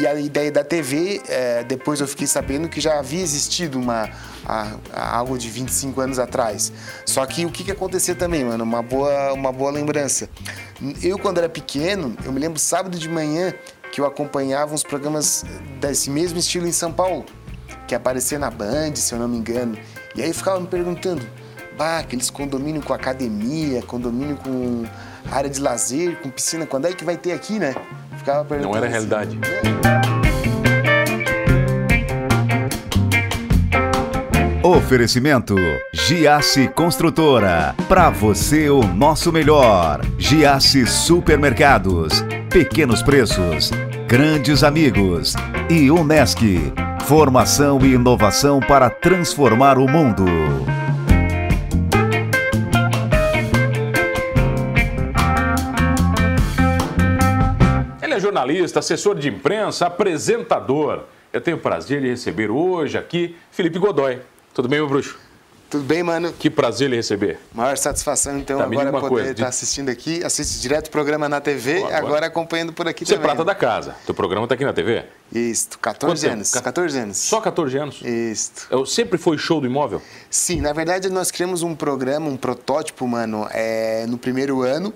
e a ideia da TV, é, depois eu fiquei sabendo que já havia existido uma, a, a algo de 25 anos atrás. Só que o que, que acontecia também, mano? Uma boa, uma boa lembrança. Eu, quando era pequeno, eu me lembro sábado de manhã que eu acompanhava uns programas desse mesmo estilo em São Paulo, que aparecia na Band, se eu não me engano. E aí eu ficava me perguntando, bah, aqueles condomínio com academia, condomínio com área de lazer, com piscina, quando é que vai ter aqui, né? Ficava perguntando. Não era realidade. Oferecimento Giasse Construtora. Para você o nosso melhor. Giasse Supermercados. Pequenos preços. Grandes amigos. E Unesc. Formação e inovação para transformar o mundo. Jornalista, assessor de imprensa, apresentador. Eu tenho o prazer de receber hoje aqui Felipe Godoy. Tudo bem, meu bruxo? Tudo bem, mano? Que prazer lhe receber. Maior satisfação, então, tá, agora poder coisa, estar tá assistindo aqui. Assiste direto o programa na TV, agora. agora acompanhando por aqui Você também. Você é prata da casa. Teu programa está aqui na TV? Isso, 14 Quanto anos. Tempo? 14 anos. Só 14 anos? Isso. Eu, sempre foi show do imóvel? Sim, na verdade nós criamos um programa, um protótipo, mano, é, no primeiro ano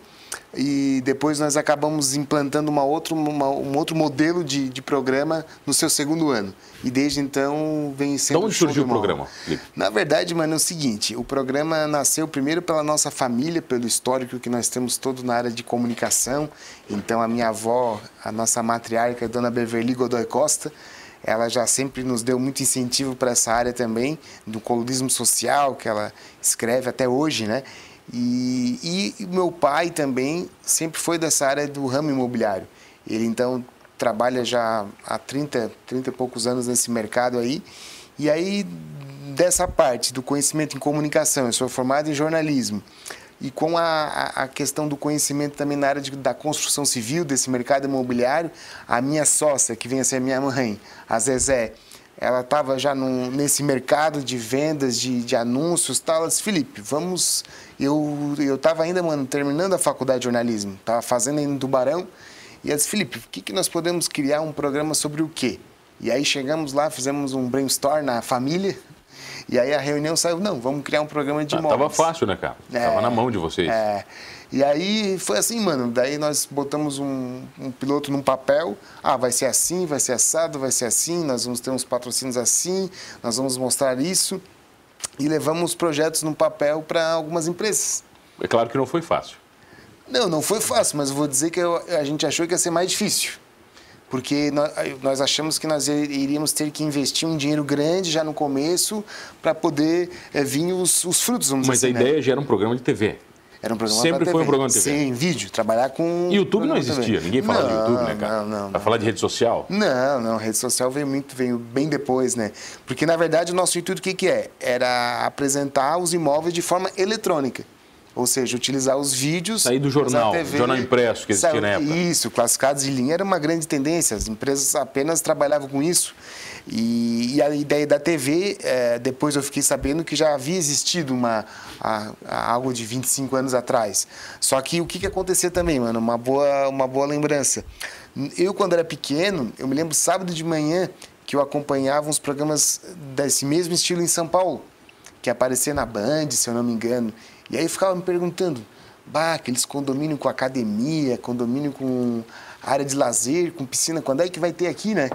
e depois nós acabamos implantando uma outro, uma, um outro modelo de, de programa no seu segundo ano. E desde então vem sendo. De onde surgiu o programa? Na verdade, mano, é o seguinte: o programa nasceu primeiro pela nossa família, pelo histórico que nós temos todo na área de comunicação. Então, a minha avó, a nossa matriarca, a dona Beverly Godoy Costa, ela já sempre nos deu muito incentivo para essa área também, do colunismo social, que ela escreve até hoje, né? E, e meu pai também sempre foi dessa área do ramo imobiliário. Ele então trabalha já há 30, 30 e poucos anos nesse mercado aí. E aí, dessa parte do conhecimento em comunicação, eu sou formado em jornalismo. E com a, a questão do conhecimento também na área de, da construção civil, desse mercado imobiliário, a minha sócia, que vem a ser minha mãe, a Zezé, ela estava já num, nesse mercado de vendas, de, de anúncios tal. Ela disse, Felipe, vamos... Eu estava ainda, mano, terminando a faculdade de jornalismo, estava fazendo ainda no Tubarão. E ela disse, Felipe, o que, que nós podemos criar um programa sobre o quê? E aí chegamos lá, fizemos um brainstorm na família, e aí a reunião saiu, não, vamos criar um programa de ah, imóveis. Tava fácil, né, cara? É, tava na mão de vocês. É. E aí foi assim, mano. Daí nós botamos um, um, piloto num papel. Ah, vai ser assim, vai ser assado, vai ser assim. Nós vamos ter uns patrocínios assim. Nós vamos mostrar isso. E levamos projetos no papel para algumas empresas. É claro que não foi fácil. Não, não foi fácil, mas eu vou dizer que eu, a gente achou que ia ser mais difícil porque nós, achamos que nós iríamos ter que investir um dinheiro grande já no começo para poder é, vir os, os frutos, vamos Mas dizer a assim, ideia né? já era um programa de TV. Era um programa Sempre foi um programa de TV. Sim, vídeo, trabalhar com. YouTube não existia, ninguém fala não, de YouTube, né, cara? Não, não. Vai falar de rede social? Não, não, rede social veio muito, veio bem depois, né? Porque na verdade o nosso intuito o que, que é? Era apresentar os imóveis de forma eletrônica. Ou seja, utilizar os vídeos. Sair do jornal, TV, jornal impresso que existia na época. Isso, classificados de linha era uma grande tendência. As empresas apenas trabalhavam com isso. E, e a ideia da TV, é, depois eu fiquei sabendo que já havia existido uma, a, a algo de 25 anos atrás. Só que o que, que acontecia também, mano? Uma boa, uma boa lembrança. Eu, quando era pequeno, eu me lembro sábado de manhã que eu acompanhava uns programas desse mesmo estilo em São Paulo, que aparecia na Band, se eu não me engano. E aí eu ficava me perguntando, bah, aqueles condomínio com academia, condomínio com área de lazer, com piscina, quando é que vai ter aqui, né?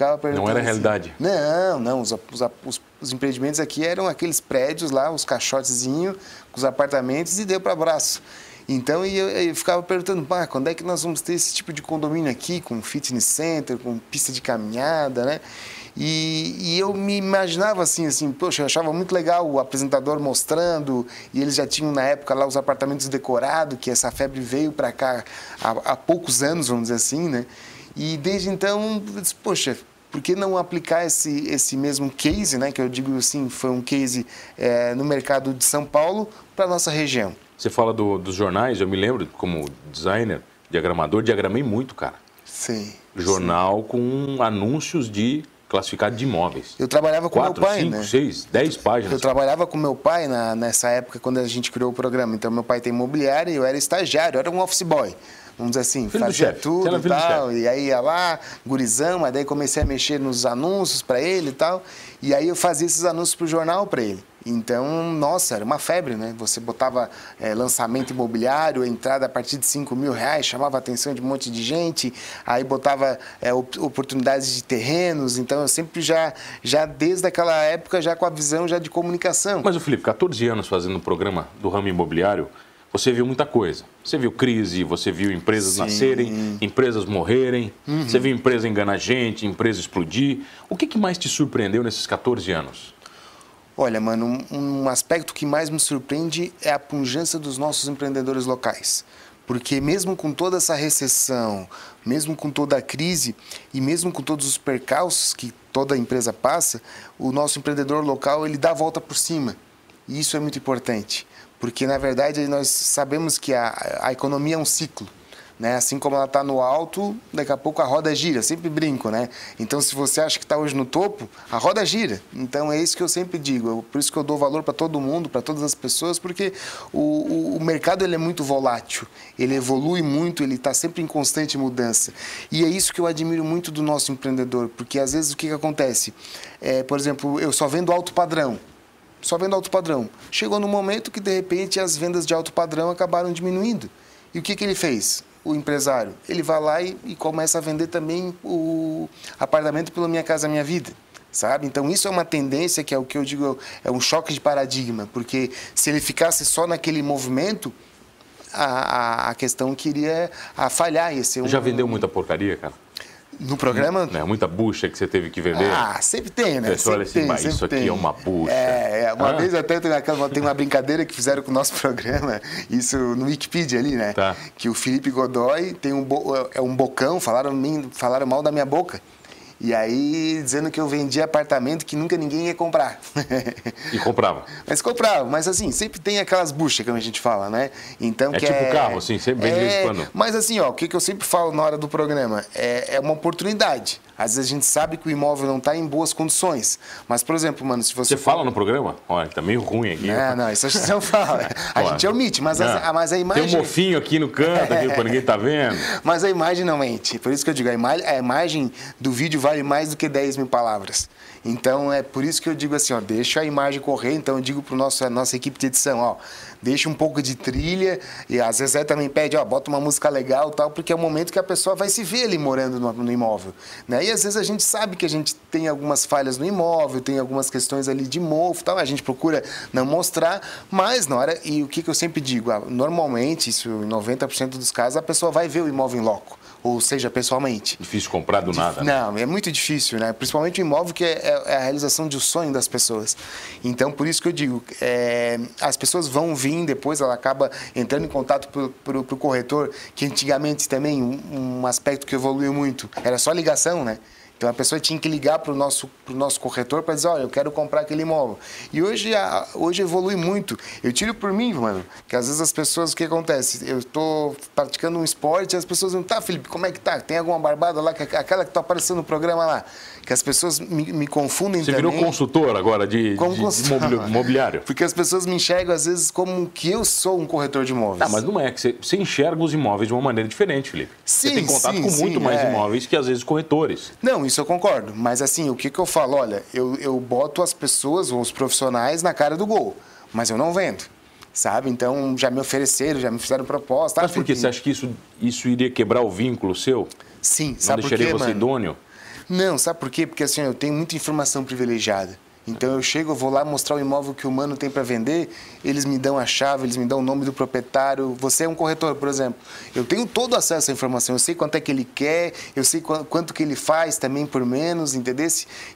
Ficava perguntando. Não era assim. realidade? Não, não. Os, os, os, os, empreendimentos aqui eram aqueles prédios lá, os caixotezinhos, com os apartamentos e deu para abraço. Então eu, eu ficava perguntando, bah, quando é que nós vamos ter esse tipo de condomínio aqui, com fitness center, com pista de caminhada, né? E, e, eu me imaginava assim, assim, poxa, eu achava muito legal o apresentador mostrando, e eles já tinham na época lá os apartamentos decorados, que essa febre veio para cá há, há, poucos anos, vamos dizer assim, né? E desde então, eu disse, poxa, por que não aplicar esse, esse mesmo case, né, que eu digo assim, foi um case é, no mercado de São Paulo para nossa região? Você fala do, dos jornais, eu me lembro como designer, diagramador, diagramei muito, cara. Sim. Jornal sim. com anúncios de classificado de imóveis. Eu trabalhava com Quatro, meu pai, cinco, né? seis, dez páginas. Eu trabalhava com meu pai na, nessa época quando a gente criou o programa. Então meu pai tem imobiliário e eu era estagiário, eu era um office boy. Vamos dizer assim, filho fazia tudo e tal. E aí ia lá, gurizão, aí daí comecei a mexer nos anúncios para ele e tal. E aí eu fazia esses anúncios pro jornal para ele. Então, nossa, era uma febre, né? Você botava é, lançamento imobiliário, entrada a partir de 5 mil reais, chamava a atenção de um monte de gente, aí botava é, oportunidades de terrenos, então eu sempre já, já desde aquela época, já com a visão já de comunicação. Mas o Felipe, 14 anos fazendo o programa do ramo imobiliário, você viu muita coisa. Você viu crise, você viu empresas Sim. nascerem, empresas morrerem, uhum. você viu empresa enganar gente, empresa explodir. O que, que mais te surpreendeu nesses 14 anos? Olha, mano, um, um aspecto que mais me surpreende é a pujança dos nossos empreendedores locais. Porque mesmo com toda essa recessão, mesmo com toda a crise e mesmo com todos os percalços que toda empresa passa, o nosso empreendedor local ele dá a volta por cima. E isso é muito importante, porque na verdade nós sabemos que a, a economia é um ciclo. Né? Assim como ela está no alto, daqui a pouco a roda gira, sempre brinco, né? Então, se você acha que está hoje no topo, a roda gira. Então, é isso que eu sempre digo. Por isso que eu dou valor para todo mundo, para todas as pessoas, porque o, o, o, mercado ele é muito volátil, ele evolui muito, ele está sempre em constante mudança. E é isso que eu admiro muito do nosso empreendedor, porque às vezes o que, que acontece? É, por exemplo, eu só vendo alto padrão só vendo alto padrão. Chegou no momento que, de repente, as vendas de alto padrão acabaram diminuindo. E o que, que ele fez? o empresário? Ele vai lá e, e começa a vender também o apartamento pela Minha Casa Minha Vida sabe? Então isso é uma tendência que é o que eu digo é um choque de paradigma, porque se ele ficasse só naquele movimento, a, a, a questão queria a falhar. Ia ser um, Já vendeu muita porcaria, cara? No programa? É, muita bucha que você teve que vender. Ah, sempre tem, né? A pessoa olha assim, mas isso aqui é uma bucha. É, é uma ah. vez até tem, tem uma brincadeira que fizeram com o nosso programa, isso no Wikipedia ali, né? Tá. Que o Felipe Godoy tem um, é um bocão, falaram, falaram mal da minha boca. E aí, dizendo que eu vendia apartamento que nunca ninguém ia comprar. E comprava. mas comprava, mas assim, sempre tem aquelas buchas, como a gente fala, né? Então, é que tipo é... carro, assim, sempre vende é... quando. Mas assim, ó, o que, que eu sempre falo na hora do programa? É, é uma oportunidade. Às vezes a gente sabe que o imóvel não está em boas condições. Mas, por exemplo, mano, se você. Você fala no programa? Olha, tá meio ruim aqui. Não, não, isso a gente não fala. A gente omite, mas a, mas a imagem. Tem um mofinho aqui no canto, aqui, pra ninguém tá vendo. Mas a imagem não mente. Por isso que eu digo, a imagem, a imagem do vídeo vale mais do que 10 mil palavras. Então é por isso que eu digo assim, ó, deixa a imagem correr. Então eu digo para nossa nossa equipe de edição, ó, deixa um pouco de trilha e às vezes também pede, ó, bota uma música legal, tal, porque é o momento que a pessoa vai se ver ali morando no, no imóvel, né? E às vezes a gente sabe que a gente tem algumas falhas no imóvel, tem algumas questões ali de mofo, tal, a gente procura não mostrar, mas na hora e o que, que eu sempre digo, ah, normalmente isso em 90% dos casos a pessoa vai ver o imóvel em loco ou seja, pessoalmente. Difícil comprar do nada. Né? Não, é muito difícil, né? Principalmente o imóvel que é, é, é, a realização de um sonho das pessoas. Então, por isso que eu digo, é, as pessoas vão vir depois, ela acaba entrando em contato para o corretor, que antigamente também um, um aspecto que evoluiu muito era só ligação, né? Então a pessoa tinha que ligar para o nosso, pro nosso corretor para dizer, olha, eu quero comprar aquele imóvel. E hoje, a, hoje evolui muito. Eu tiro por mim, mano, que às vezes as pessoas, o que acontece? Eu estou praticando um esporte e as pessoas não, tá, Felipe, como é que tá? Tem alguma barbada lá, aquela que está aparecendo no programa lá? Que as pessoas me, me confundem Você também. virou consultor agora de, como de, de mobiliário? Porque as pessoas me enxergam às vezes como que eu sou um corretor de imóveis. Ah, mas não é, que você, você enxerga os imóveis de uma maneira diferente, Felipe. Sim, você tem contato sim, com muito sim, mais é. imóveis que às vezes corretores. Não, isso eu concordo. Mas assim, o que, que eu falo? Olha, eu, eu boto as pessoas ou os profissionais na cara do gol, mas eu não vendo. Sabe? Então já me ofereceram, já me fizeram proposta. Mas por que? Você acha que isso, isso iria quebrar o vínculo seu? Sim, não sabe por quê, deixaria você mano? idôneo? Não, sabe por quê? Porque assim, eu tenho muita informação privilegiada. Então eu chego, eu vou lá mostrar o imóvel que o mano tem para vender, eles me dão a chave, eles me dão o nome do proprietário. Você é um corretor, por exemplo. Eu tenho todo acesso à informação, eu sei quanto é que ele quer, eu sei quanto que ele faz também por menos, entendeu?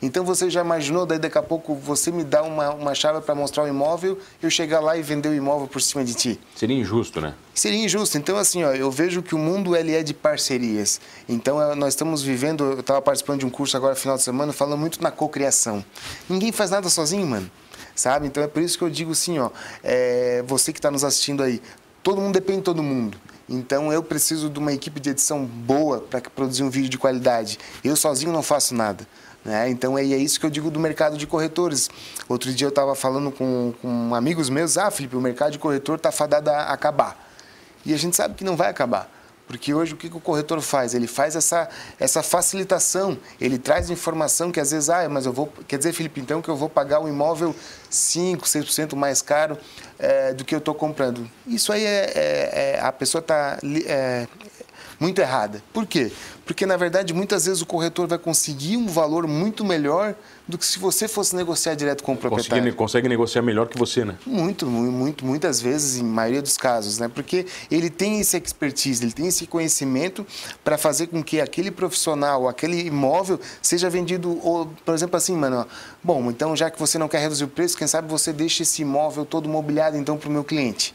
Então você já imaginou, daí daqui a pouco você me dá uma, uma chave para mostrar o imóvel, eu chegar lá e vender o imóvel por cima de ti. Seria injusto, né? Seria injusto. Então, assim, ó, eu vejo que o mundo ele é de parcerias. Então, é, nós estamos vivendo. Eu estava participando de um curso agora, final de semana, falando muito na cocriação. Ninguém faz nada sozinho, mano. Sabe? Então, é por isso que eu digo assim, ó, é, você que está nos assistindo aí, todo mundo depende de todo mundo. Então, eu preciso de uma equipe de edição boa para produzir um vídeo de qualidade. Eu sozinho não faço nada. Né? Então, é, é isso que eu digo do mercado de corretores. Outro dia eu estava falando com, com amigos meus, ah, Felipe, o mercado de corretor está fadado a acabar. E a gente sabe que não vai acabar. Porque hoje o que, o corretor faz? Ele faz essa, essa facilitação, ele traz informação que às vezes, ah, mas eu vou. Quer dizer, Felipe, então que eu vou pagar um imóvel 5, 6% mais caro é, do que eu estou comprando. Isso aí é, é, é a pessoa está muito errada. Por quê? Porque, na verdade, muitas vezes o corretor vai conseguir um valor muito melhor do que se você fosse negociar direto com o proprietário. Consegue, consegue negociar melhor que você, né? Muito, muito, muitas vezes, em maioria dos casos, né? Porque ele tem esse expertise, ele tem esse conhecimento para fazer com que aquele profissional, aquele imóvel seja vendido, ou, por exemplo, assim, mano, bom, então já que você não quer reduzir o preço, quem sabe você deixa esse imóvel todo mobiliado então para o meu cliente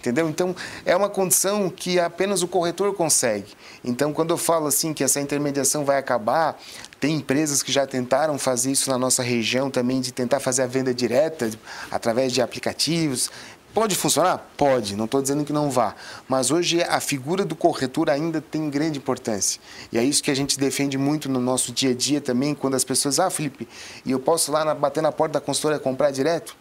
entendeu? Então, é uma condição que apenas o corretor consegue. Então, quando eu falo assim que essa intermediação vai acabar, tem empresas que já tentaram fazer isso na nossa região também, de tentar fazer a venda direta através de aplicativos. Pode funcionar? Pode, não estou dizendo que não vá. Mas hoje a figura do corretor ainda tem grande importância. E é isso que a gente defende muito no nosso dia a dia também, quando as pessoas, ah, Felipe, e eu posso lá na, bater na porta da consultora comprar direto?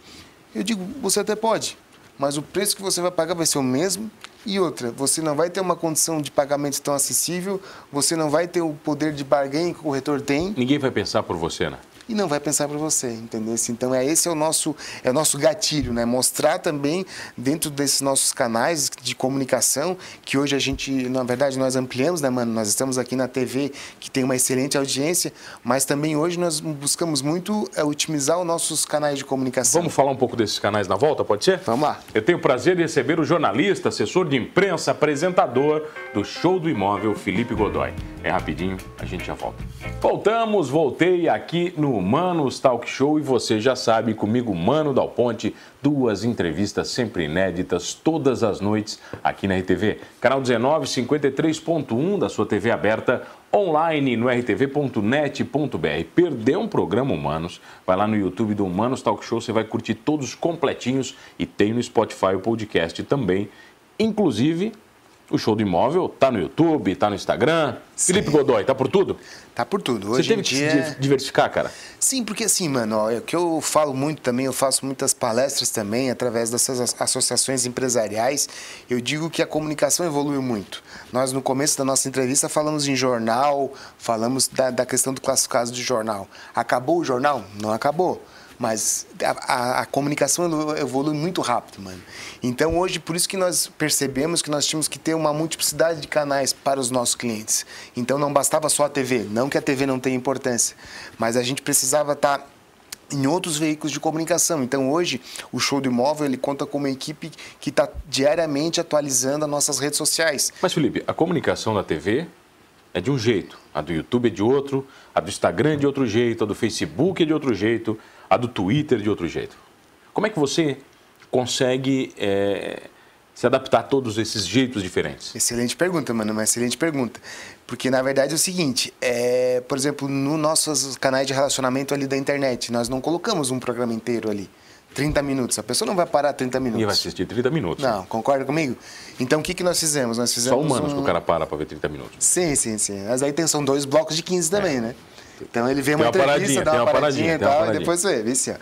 Eu digo, você até pode, mas o preço que você vai pagar vai ser o mesmo. E outra, você não vai ter uma condição de pagamento tão acessível, você não vai ter o poder de barganha que o corretor tem. Ninguém vai pensar por você, né? E não vai pensar para você, entendeu? Então é esse é o nosso é o nosso gatilho, né? Mostrar também dentro desses nossos canais de comunicação que hoje a gente, na verdade, nós ampliamos, né, mano? Nós estamos aqui na TV que tem uma excelente audiência, mas também hoje nós buscamos muito é, otimizar os nossos canais de comunicação. Vamos falar um pouco desses canais na volta, pode ser? Vamos lá. Eu tenho o prazer de receber o jornalista, assessor de imprensa, apresentador do Show do Imóvel, Felipe Godoy. É rapidinho, a gente já volta. Voltamos, voltei aqui no Manos Talk Show e você já sabe, comigo, Mano Dal Ponte, duas entrevistas sempre inéditas todas as noites aqui na RTV. Canal 19, 53.1 da sua TV aberta, online no rtv.net.br. Perdeu um programa Humanos? Vai lá no YouTube do Humanos Talk Show, você vai curtir todos completinhos e tem no Spotify o podcast também. Inclusive, o show do imóvel tá no YouTube, tá no Instagram. Sim. Felipe Godoy, tá por tudo? Tá por tudo. Hoje Você teve dia... que se diversificar, cara? Sim, porque assim, mano, ó, é que eu falo muito também, eu faço muitas palestras também através dessas associações empresariais. Eu digo que a comunicação evoluiu muito. Nós, no começo da nossa entrevista, falamos em jornal, falamos da, da questão do classificado de jornal. Acabou o jornal? Não acabou mas a, a, a, comunicação evolui muito rápido, mano. Então hoje, por isso que nós percebemos que nós tínhamos que ter uma multiplicidade de canais para os nossos clientes. Então não bastava só a TV, não que a TV não tenha importância, mas a gente precisava estar tá em outros veículos de comunicação. Então hoje o Show do Imóvel ele conta com uma equipe que está diariamente atualizando as nossas redes sociais. Mas Felipe, a comunicação da TV é de um jeito, a do YouTube é de outro, a do Instagram é de outro jeito, a do Facebook é de outro jeito, a do Twitter de outro jeito. Como é que você consegue é, se adaptar a todos esses jeitos diferentes? Excelente pergunta, mano, uma excelente pergunta. Porque, na verdade, é o seguinte, é, por exemplo, nos nossos canais de relacionamento ali da internet, nós não colocamos um programa inteiro ali. 30 minutos. A pessoa não vai parar 30 minutos. E vai assistir 30 minutos. Não, concorda comigo? Então, o que, que nós fizemos? Nós fizemos Só humanos um... que o cara para para ver 30 minutos. Sim, sim, sim. Mas aí tem, são dois blocos de 15 também, é. né? Então ele vê uma, uma entrevista, dá uma, uma paradinha, paradinha e tal, e depois assim, ó.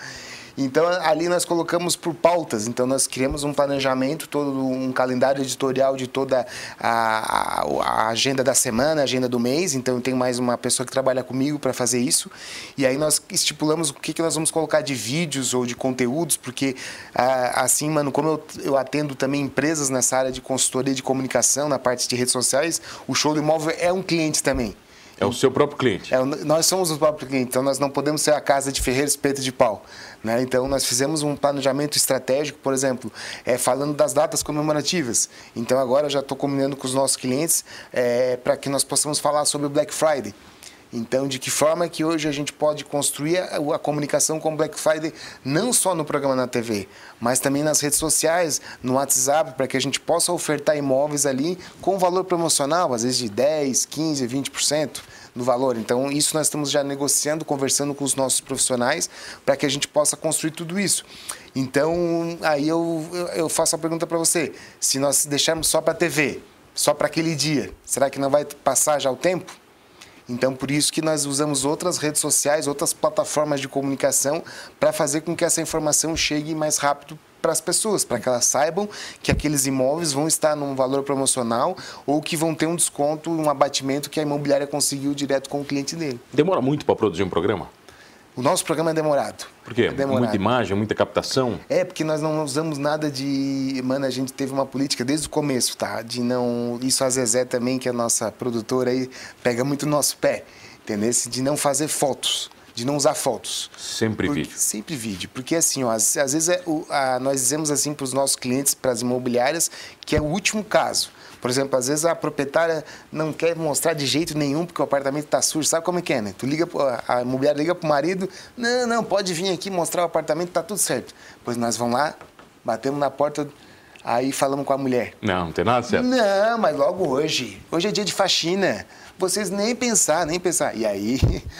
Então ali nós colocamos por pautas, então nós criamos um planejamento, todo um calendário editorial de toda a, a, agenda da semana, a agenda do mês. Então tenho mais uma pessoa que trabalha comigo para fazer isso. E aí nós estipulamos o que, que nós vamos colocar de vídeos ou de conteúdos, porque assim, mano, como eu, eu atendo também empresas nessa área de consultoria de comunicação, na parte de redes sociais, o show do imóvel é um cliente também. É o seu próprio cliente. É, nós somos o próprio cliente, então nós não podemos ser a casa de ferreiro espeto de pau. Né? Então nós fizemos um planejamento estratégico, por exemplo, é, falando das datas comemorativas. Então agora já estou combinando com os nossos clientes é, para que nós possamos falar sobre o Black Friday. Então, de que forma que hoje a gente pode construir a, a, comunicação com Black Friday, não só no programa na TV, mas também nas redes sociais, no WhatsApp, para que a gente possa ofertar imóveis ali com valor promocional, às vezes de 10, 15, 20% do valor. Então, isso nós estamos já negociando, conversando com os nossos profissionais, para que a gente possa construir tudo isso. Então, aí eu, eu faço a pergunta para você: se nós deixarmos só para a TV, só para aquele dia, será que não vai passar já o tempo? Então, por isso que nós usamos outras redes sociais, outras plataformas de comunicação para fazer com que essa informação chegue mais rápido para as pessoas, para que elas saibam que aqueles imóveis vão estar num valor promocional ou que vão ter um desconto, um abatimento que a imobiliária conseguiu direto com o cliente dele. Demora muito para produzir um programa? O nosso programa é demorado. Por quê? É demorado. Muita imagem, muita captação? É, porque nós não usamos nada de. Mano, a gente teve uma política desde o começo, tá? De não. Isso a Zezé também, que é a nossa produtora aí, pega muito no nosso pé, entendeu? De não fazer fotos de não usar fotos. Sempre porque, vídeo. Sempre vídeo. Porque assim, ó, às, às vezes é o, a, nós dizemos assim para os nossos clientes, para as imobiliárias, que é o último caso. Por exemplo, às vezes a proprietária não quer mostrar de jeito nenhum porque o apartamento está sujo. Sabe como é que é, né? Tu liga, a imobiliária liga pro marido, não, não, pode vir aqui mostrar o apartamento, tá tudo certo. Pois nós vamos lá, batemos na porta, aí falamos com a mulher. Não, não tem nada certo. Não, mas logo hoje. Hoje é dia de faxina vocês nem pensar, nem pensar. E aí.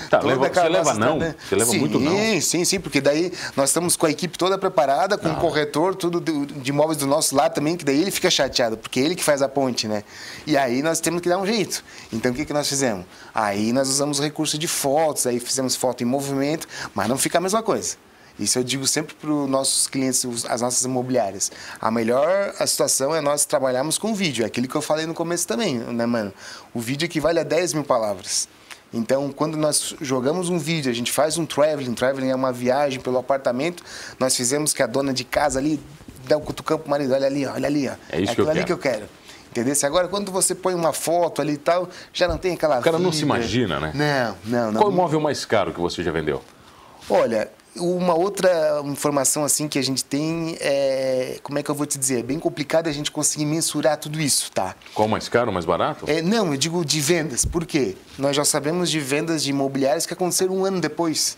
Tá, leva, você leva não? Você leva sim, muito não? Sim, sim, sim, porque daí nós estamos com a equipe toda preparada, com o um corretor, tudo de imóveis do nosso lado também, que daí ele fica chateado, porque é ele que faz a ponte, né? E aí nós temos que dar um jeito. Então o que, que nós fizemos? Aí nós usamos recurso de fotos, aí fizemos foto em movimento, mas não fica a mesma coisa. Isso eu digo sempre para os nossos clientes, as nossas imobiliárias. A melhor a situação é nós trabalharmos com vídeo. É aquilo que eu falei no começo também, né, mano? O vídeo equivale a 10 mil palavras. Então, quando nós jogamos um vídeo, a gente faz um traveling, traveling é uma viagem pelo apartamento, nós fizemos que a dona de casa ali dá o um cutucão pro marido, olha ali, olha ali, ó. É isso é que eu ali quero. que eu quero. Entendeu? Agora, quando você põe uma foto ali e tal, já não tem aquela O cara não vida. se imagina, né? Não, não, não. Qual o imóvel mais caro que você já vendeu? Olha, uma outra informação assim que a gente tem é, como é que eu vou te dizer, é bem complicado a gente conseguir mensurar tudo isso, tá? Qual mais caro, mais barato? É, não, eu digo de vendas. Por quê? Nós já sabemos de vendas de imobiliários que aconteceram um ano depois.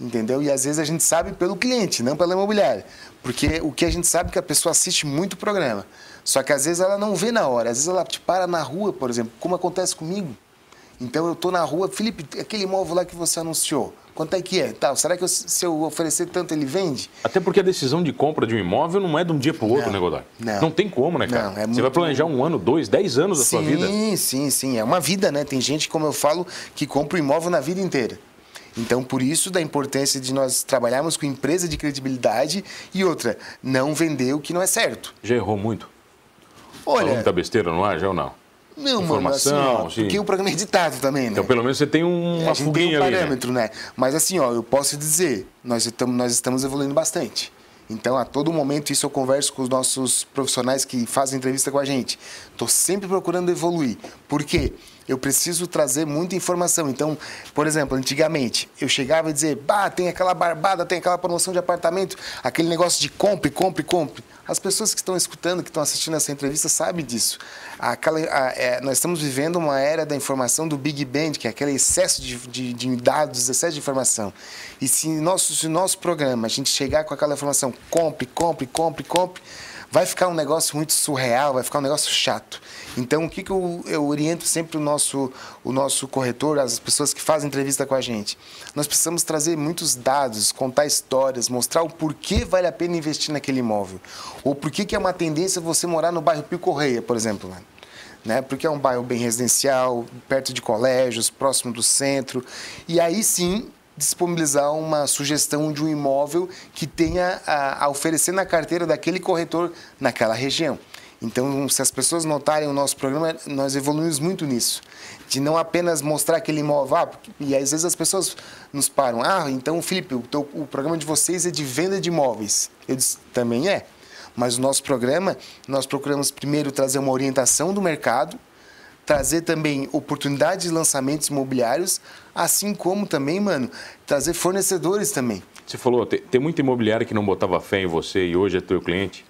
Entendeu? E às vezes a gente sabe pelo cliente, não pela imobiliária. Porque o que a gente sabe é que a pessoa assiste muito o programa. Só que às vezes ela não vê na hora. Às vezes ela te para na rua, por exemplo, como acontece comigo. Então eu estou na rua, Felipe, aquele imóvel lá que você anunciou, quanto é que é? Tal, será que eu, se eu oferecer tanto ele vende? Até porque a decisão de compra de um imóvel não é de um dia para o outro, Não, né, Godoy? não. Não tem como, né, cara? Não, é Você muito- vai planejar um ano, dois, dez anos da sim, sua vida. sim, sim. É uma vida, né? Tem gente, como eu falo, que compra o imóvel na vida inteira. Então, por isso, da importância de nós trabalharmos com empresa de credibilidade e outra, não vender o que não é certo. Já errou muito? Falou Olha, muita besteira no ar, já ou não? Não, informação, mano, assim, ó, porque o programa é editado também, né? Então, pelo menos você tem um- uma tem fuguinha um ali, né? parâmetro, né? Mas assim, ó, eu posso dizer, nós estamos, nós estamos evoluindo bastante. Então, a todo momento, isso eu converso com os nossos profissionais que fazem entrevista com a gente. Estou sempre procurando evoluir. Por quê? Eu preciso trazer muita informação. Então, por exemplo, antigamente, eu chegava e dizia, bah, tem aquela barbada, tem aquela promoção de apartamento, aquele negócio de compre, compre, compre. As pessoas que estão escutando, que estão assistindo essa entrevista, sabem disso. Aquela, a- é, nós estamos vivendo uma era da informação do Big Bang, que é aquele excesso de, de, de dados, excesso de informação. E se nosso, nosso programa, a gente chegar com aquela informação, compre, compre, compre, compre, vai ficar um negócio muito surreal, vai ficar um negócio chato. Então, o que, que eu, eu oriento sempre o nosso, o nosso corretor, as pessoas que fazem entrevista com a gente? Nós precisamos trazer muitos dados, contar histórias, mostrar o porquê vale a pena investir naquele imóvel. Ou por que é uma tendência você morar no bairro Pio Correia, por exemplo. Né? Né? Porque é um bairro bem residencial, perto de colégios, próximo do centro. E aí sim disponibilizar uma sugestão de um imóvel que tenha a, a oferecer na carteira daquele corretor naquela região. Então, se as pessoas notarem o nosso programa, nós evoluímos muito nisso. De não apenas mostrar aquele imóvel. Ah, e às vezes as pessoas nos param. Ah, então, Felipe, o, teu- o programa de vocês é de venda de imóveis. Eu disse, também é. Mas o nosso programa, nós procuramos primeiro trazer uma orientação do mercado, trazer também oportunidades de lançamentos imobiliários, assim como também, mano, trazer fornecedores também. Você falou, tem, tem muita imobiliária que não botava fé em você e hoje é teu cliente.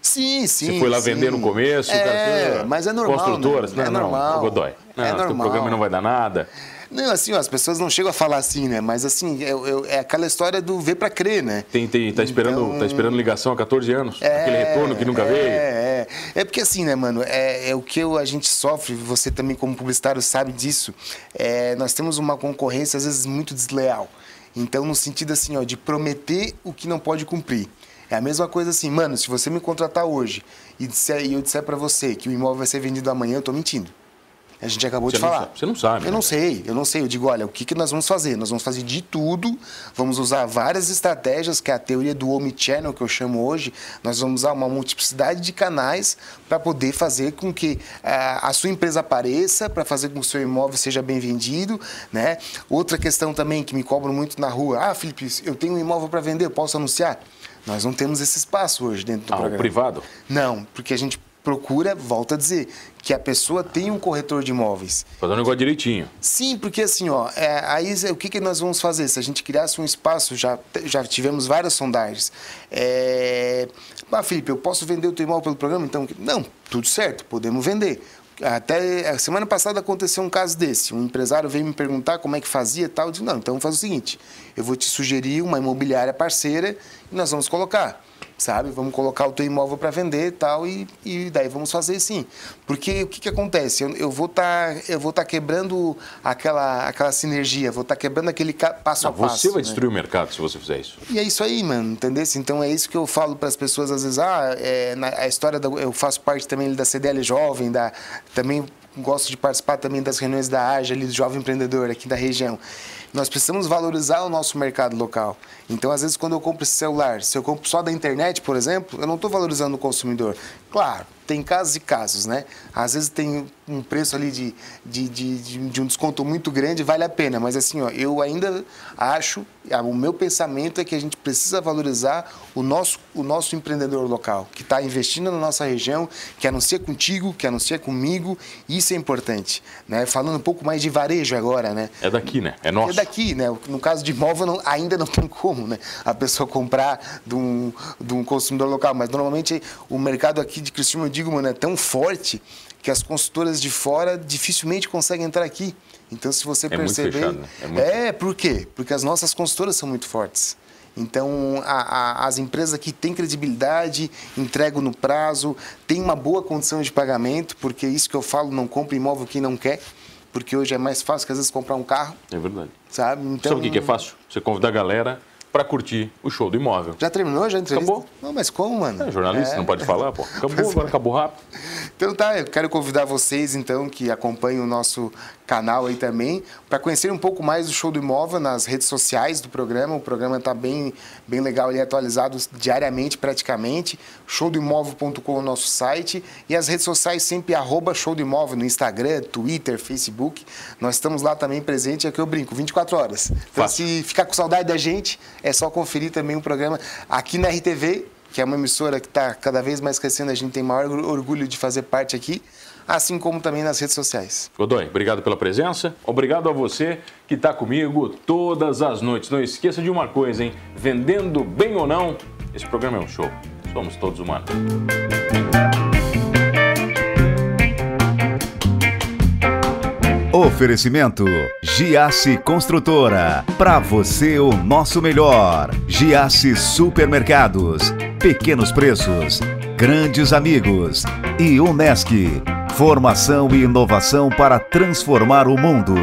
Sim, sim. Você foi lá sim. vender no começo, é, cara, mas é normal. Construtoras, né? não, é não, normal. Godoy. Não, é normal. programa não vai dar nada. Não, assim, ó, as pessoas não chegam a falar assim, né? Mas assim, é, é- é aquela história do ver pra crer, né? Tem, tem, tá, esperando, Então- tá esperando ligação há 14 anos. Aquele retorno que nunca é, veio. É, é porque assim, né, mano? É, é o que eu- a gente sofre, você também como publicitário sabe disso. É, nós temos uma concorrência, às vezes, muito desleal. Então, no sentido assim, ó, de prometer o que não pode cumprir. É a mesma coisa assim, mano, se você me contratar hoje e, disser, e eu disser pra você que o imóvel vai ser vendido amanhã, eu tô mentindo. A gente acabou você de falar. Você não sabe. Eu né? não sei, eu não sei. Eu digo, olha, o que, que nós vamos fazer? Nós vamos fazer de tudo, vamos usar várias estratégias, que é a teoria do omnichannel que eu chamo hoje. Nós vamos usar uma multiplicidade de canais para poder fazer com que uh, a sua empresa apareça, para fazer com que o seu imóvel seja bem vendido, né? Outra questão também que me cobram muito na rua, ah, Felipe, eu tenho um imóvel para vender, eu posso anunciar? Nós não temos esse espaço hoje dentro do ah, programa. privado? Não, porque a gente procura, volta a dizer, que a pessoa tem um corretor de imóveis. Fazer um negócio direitinho. Sim, porque assim, ó, é, aí o que, que nós vamos fazer? Se a gente criasse um espaço, já, já tivemos várias sondagens. É... Ah, Felipe, eu posso vender o teu imóvel pelo programa? Então, não, tudo certo, podemos vender. Até a semana passada aconteceu um caso desse. Um empresário veio me perguntar como é que fazia e tal. Eu disse, não, então vamos fazer o seguinte: eu vou te sugerir uma imobiliária parceira e nós vamos colocar sabe? Vamos colocar o teu imóvel para vender e tal, e, e daí vamos fazer sim. Porque o que, que acontece? Eu, eu vou estar tá, vou tá quebrando aquela, aquela sinergia, vou estar tá quebrando aquele passo Não, a passo. Você vai né? destruir o mercado se você fizer isso. E é isso aí, mano, entendeu? Então é isso que eu falo para as pessoas às vezes, ah, é, na, a história da, eu faço parte também da CDL Jovem, da também gosto de participar também das reuniões da AGE ali do Jovem Empreendedor aqui da região. Nós precisamos valorizar o nosso mercado local. Então, às vezes, quando eu compro esse celular, se eu compro só da internet, por exemplo, eu não estou valorizando o consumidor. Claro, tem casos e casos, né? Às vezes tem um preço ali de, de, de, de, um desconto muito grande, vale a pena. Mas assim, ó, eu ainda acho, o meu pensamento é que a gente precisa valorizar o nosso, o nosso empreendedor local, que está investindo na nossa região, que anuncia contigo, que anuncia comigo, isso é importante. Né? Falando um pouco mais de varejo agora, né? É daqui, né? É nosso. É daqui, né? No caso de imóvel, não, ainda não tem como, né? A pessoa comprar de um, de um consumidor local. Mas normalmente o mercado aqui de Criciúma, eu digo, mano, é tão forte que as consultoras de fora dificilmente conseguem entrar aqui. Então, se você é perceber. Muito fechado, né? é, muito... é, por quê? Porque as nossas consultoras são muito fortes. Então, a, a, as empresas aqui têm credibilidade, entregam no prazo, têm uma boa condição de pagamento, porque isso que eu falo, não compra imóvel quem não quer, porque hoje é mais fácil que às vezes comprar um carro. É verdade. Sabe? Então, Sabe o que é fácil? Você convidar a galera para curtir o show do imóvel. Já terminou? Já entrevista? Acabou. Não, mas como, mano? É, jornalista, é. não pode falar, pô. Acabou, agora acabou rápido. Então tá, eu quero convidar vocês, então, que acompanham o nosso canal aí também, para conhecer um pouco mais do Show do Imóvel nas redes sociais do programa. O programa está bem, bem legal ali, atualizado diariamente, praticamente. Showdoimóvel.com é o nosso site. E as redes sociais sempre, arroba Show do Imóvel, no Instagram, Twitter, Facebook. Nós estamos lá também presente, é que eu brinco, 24 horas. Então, Fácil. se ficar com saudade da gente, é só conferir também o programa aqui na RTV, que é uma emissora que está cada vez mais crescendo, a gente tem maior orgulho de fazer parte aqui assim como também nas redes sociais. Godoy, obrigado pela presença. Obrigado a você que está comigo todas as noites. Não esqueça de uma coisa, hein? Vendendo bem ou não, esse programa é um show. Somos todos humanos. Oferecimento Giasse Construtora. Para você o nosso melhor. Giasse Supermercados. Pequenos preços. Grandes amigos. E Unesc. Formação e inovação para transformar o mundo.